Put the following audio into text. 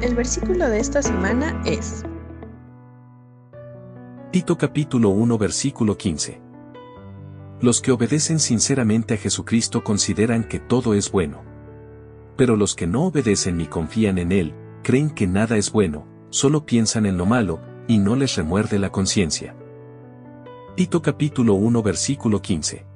El versículo de esta semana es Tito capítulo 1 versículo 15. Los que obedecen sinceramente a Jesucristo consideran que todo es bueno. Pero los que no obedecen ni confían en Él, creen que nada es bueno, solo piensan en lo malo, y no les remuerde la conciencia. Tito capítulo 1 versículo 15.